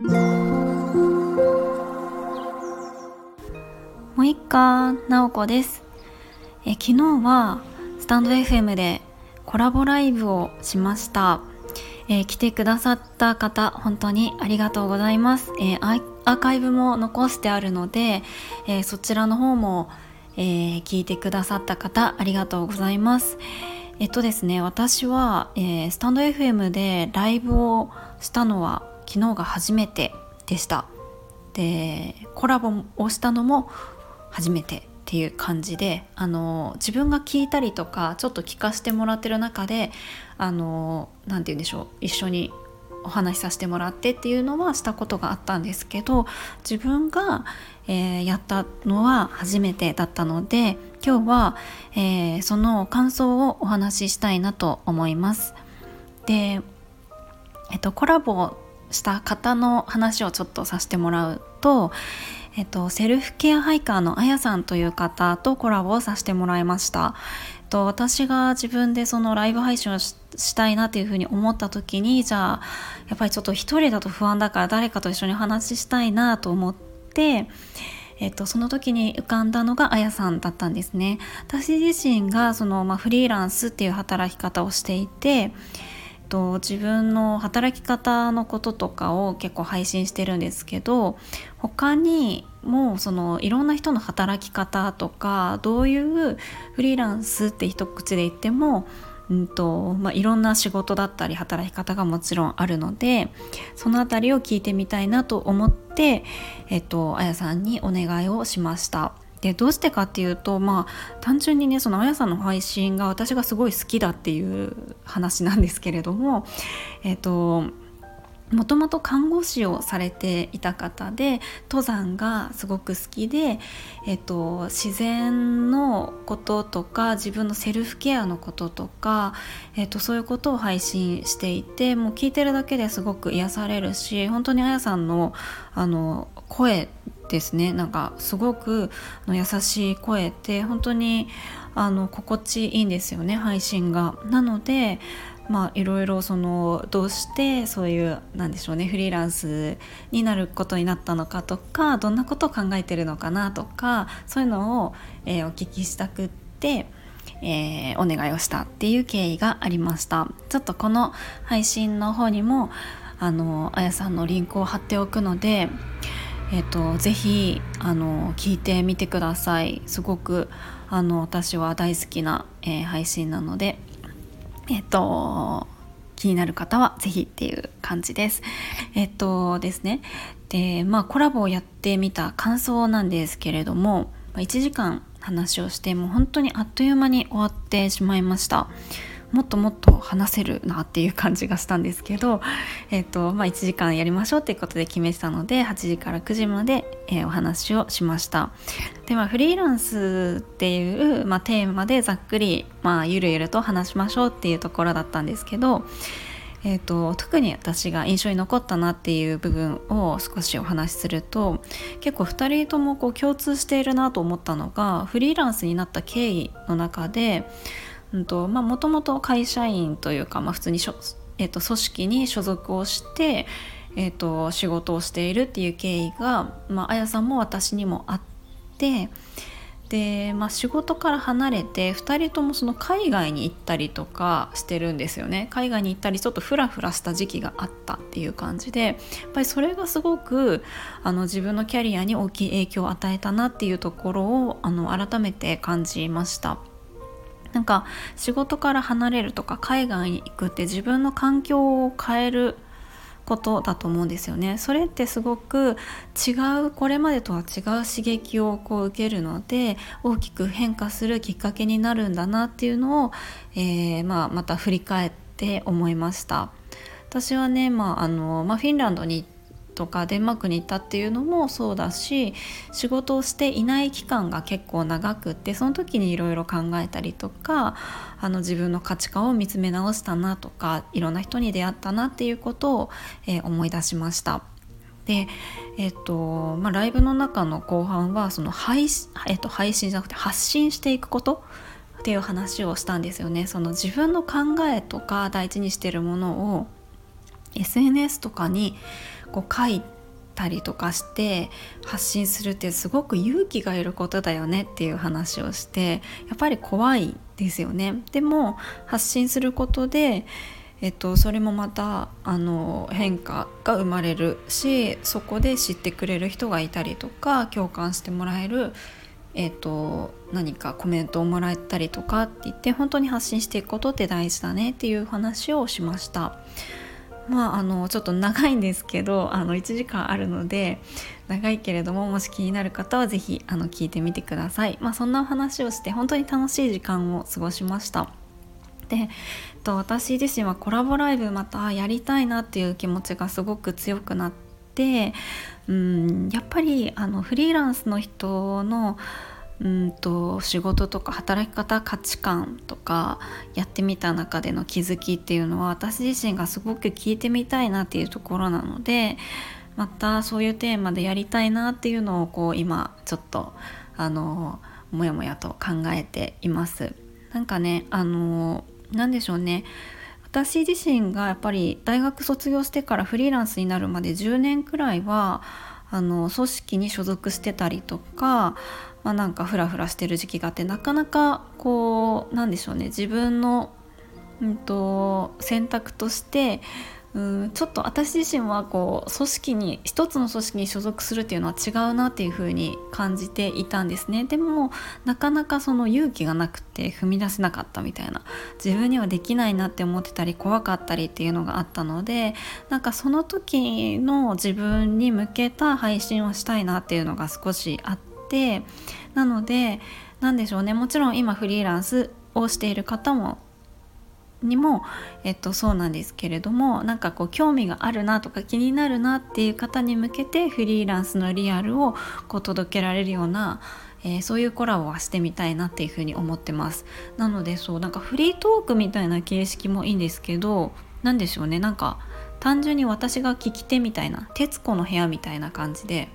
もう一かなおこです。え昨日はスタンド FM でコラボライブをしました、えー、来てくださった方本当にありがとうございます、えー、アーカイブも残してあるので、えー、そちらの方も、え聞いてくださった方ありがとうございます。えっとですね私は、えスタンド FM でライブをしたのは昨日が初めてでしたでコラボをしたのも初めてっていう感じであの自分が聞いたりとかちょっと聞かせてもらってる中であの何て言うんでしょう一緒にお話しさせてもらってっていうのはしたことがあったんですけど自分が、えー、やったのは初めてだったので今日は、えー、その感想をお話ししたいなと思います。で、えっと、コラボした方の話をちょっとさせてもらうと、えっと、セルフケアハイカーのあやさんという方とコラボをさせてもらいました。えっと、私が自分でそのライブ配信をしたいなっていうふうに思った時にじゃあやっぱりちょっと一人だと不安だから誰かと一緒に話したいなと思って、えっと、その時に浮かんだのがあやさんだったんですね。私自身がその、まあ、フリーランスっていう働き方をしていてと自分の働き方のこととかを結構配信してるんですけど他にもそのいろんな人の働き方とかどういうフリーランスって一口で言ってもうんとまあ、いろんな仕事だったり働き方がもちろんあるのでその辺りを聞いてみたいなと思って、えっと、あやさんにお願いをしました。でどうしてかっていうとまあ単純にねそのあやさんの配信が私がすごい好きだっていう話なんですけれどもえっ、ともともと看護師をされていた方で登山がすごく好きで、えっと、自然のこととか自分のセルフケアのこととか、えっと、そういうことを配信していてもう聞いてるだけですごく癒されるし本当にあやさんのあの声ですねなんかすごく優しい声って本当にあの心地いいんですよね配信が。なのでまあいろいろそのどうしてそういうなんでしょうねフリーランスになることになったのかとかどんなことを考えてるのかなとかそういうのを、えー、お聞きしたくって。えー、お願いをしたっていう経緯がありましたちょっとこの配信の方にもあのあやさんのリンクを貼っておくのでえっと、ぜひあの聞いてみてくださいすごくあの私は大好きな、えー、配信なのでえっと気になる方はぜひっていう感じです。えっとですね。でまあコラボをやってみた感想なんですけれども1時間話をしてもう本当にあっという間に終わってしまいました。もっともっと話せるなっていう感じがしたんですけど、えーとまあ、1時間やりましょうっていうことで決めてたので8時から9時まで、えー、お話をしました。で、まあ、フリーランスっていう、まあ、テーマでざっくり、まあ、ゆるゆると話しましょうっていうところだったんですけどえーと、特に私が印象に残ったなっていう部分を少しお話しすると結構2人ともこう共通しているなと思ったのがフリーランスになった経緯の中でもともと会社員というか、まあ、普通にえーと、組織に所属をして、えーと、仕事をしているっていう経緯が、まあ、あやさんも私にもあってで、まあ、仕事から離れて2人ともその海外に行ったりとかしてるんですよね海外に行ったりちょっとフラフラした時期があったっていう感じでやっぱりそれがすごくあの自分のキャリアに大きい影響を与えたなっていうところをあの改めて感じました。なんか仕事から離れるとか海外に行くって自分の環境を変えることだと思うんですよね。それってすごく違うこれまでとは違う刺激をこう受けるので大きく変化するきっかけになるんだなっていうのを、えー、まあ、また振り返って思いました。私はね、まああのまあ、フィンランドに行っとかデンマークに行ったっていうのもそうだし仕事をしていない期間が結構長くってその時にいろいろ考えたりとかあの自分の価値観を見つめ直したなとかいろんな人に出会ったなっていうことを、えー、思い出しました。でえっとまあ、ライブの中の後半はその配,、えっと、配信じゃなくて発信していくことっていう話をしたんですよね。その自分の考えとか大事にしてるものを SNS とかにこう書いたりとかして発信するってすごく勇気がいることだよねっていう話をしてやっぱり怖いですよねでも発信することでえっと、それもまたあの変化が生まれるしそこで知ってくれる人がいたりとか共感してもらえる、えっと、何かコメントをもらえたりとかって言って本当に発信していくことって大事だねっていう話をしました。まあ、あのちょっと長いんですけどあの1時間あるので長いけれどももし気になる方は是非あの聞いてみてください。まあ、そんなお話をして本当に楽しい時間を過ごしました。でと私自身はコラボライブまたやりたいなっていう気持ちがすごく強くなってうんやっぱりあのフリーランスの人のうんと仕事とか働き方価値観とかやってみた中での気づきっていうのは私自身がすごく聞いてみたいなっていうところなのでまたそういうテーマでやりたいなっていうのをこう今ちょっとあのもやもやと考えています。なんかねあの何でしょうね私自身がやっぱり大学卒業してからフリーランスになるまで10年くらいはあの組織に所属してたりとか、まあ、なんかフラフラしてる時期があってなかなかこうなんでしょうね。自分の、うんと選択としてうんちょっと私自身はこう組織に一つの組織に所属するっていうのは違うなっていうふうに感じていたんですね。でもなかなかその勇気がなくて踏み出せなかったみたいな。自分にはできないなって思ってたり怖かったりっていうのがあったのでなんかその時の自分に向けた配信をしたいなっていうのが少しあってなので何でしょうね。もちろん今フリーランスをしている方もにも、えっと、そうなんですけれどもなんかこう興味があるなとか気になるなっていう方に向けてフリーランスのリアルをこう届けられるような、えー、そういうコラボはしてみたいなっていうふうに思ってます。なのでそうなんかフリートークみたいな形式もいいんですけど何でしょうね。なんか単純に私が聞き手みたいな「徹子の部屋」みたいな感じで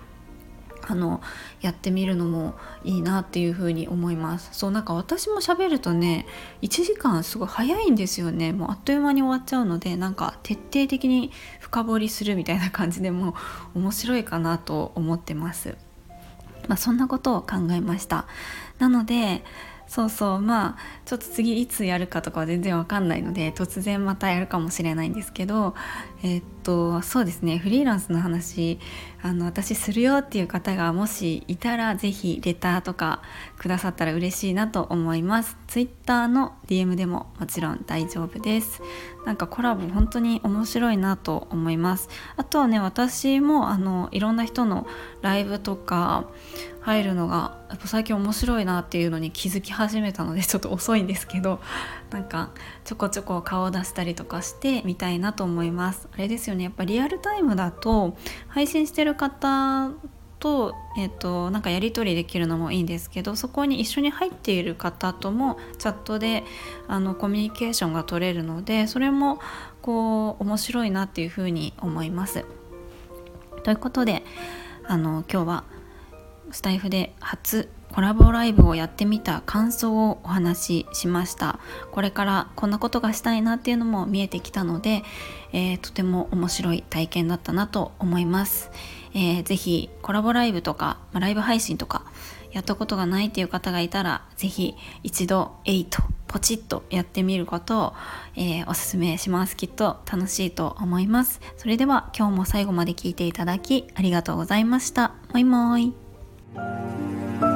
あのやってみるのもいいなっていう風に思います。そうなんか私も喋るとね1時間すごい早いんですよね。もうあっという間に終わっちゃうのでなんか徹底的に深掘りするみたいな感じでも面白いかなと思ってます。まあそんなことを考えました。なのでそうそうまあちょっと次いつやるかとかは全然わかんないので突然またやるかもしれないんですけどえー、っとそうですねフリーランスの話あの私するよっていう方がもしいたら是非レターとかくださったら嬉しいなと思います。Twitter の DM でももちろん大丈夫です。なんかコラボ本当に面白いなと思います。あとはね私もあのいろんな人のライブとか入るのがやっぱ最近面白いなっていうのに気づき始めたのでちょっと遅いんですけど なんかちょこちょこ顔を出したりとかしてみたいなと思いますあれですよねやっぱリアルタイムだと配信してる方と,、えーと、なんかやり取りできるのもいいんですけどそこに一緒に入っている方ともチャットであのコミュニケーションが取れるのでそれもこう面白いなっていうふうに思います。ということであの今日はスタイフで初コラボライブをやってみた感想をお話ししました。これからこんなことがしたいなっていうのも見えてきたので、えー、とても面白い体験だったなと思います、えー、ぜひコラボライブとか、ライブ配信とかやったことがないっていう方がいたらぜひ一度8ポチッとやってみることを、えー、おすすめします。きっと楽しいと思います。それでは今日も最後まで聞いていただきありがとうございました。もいもーい。Thank you.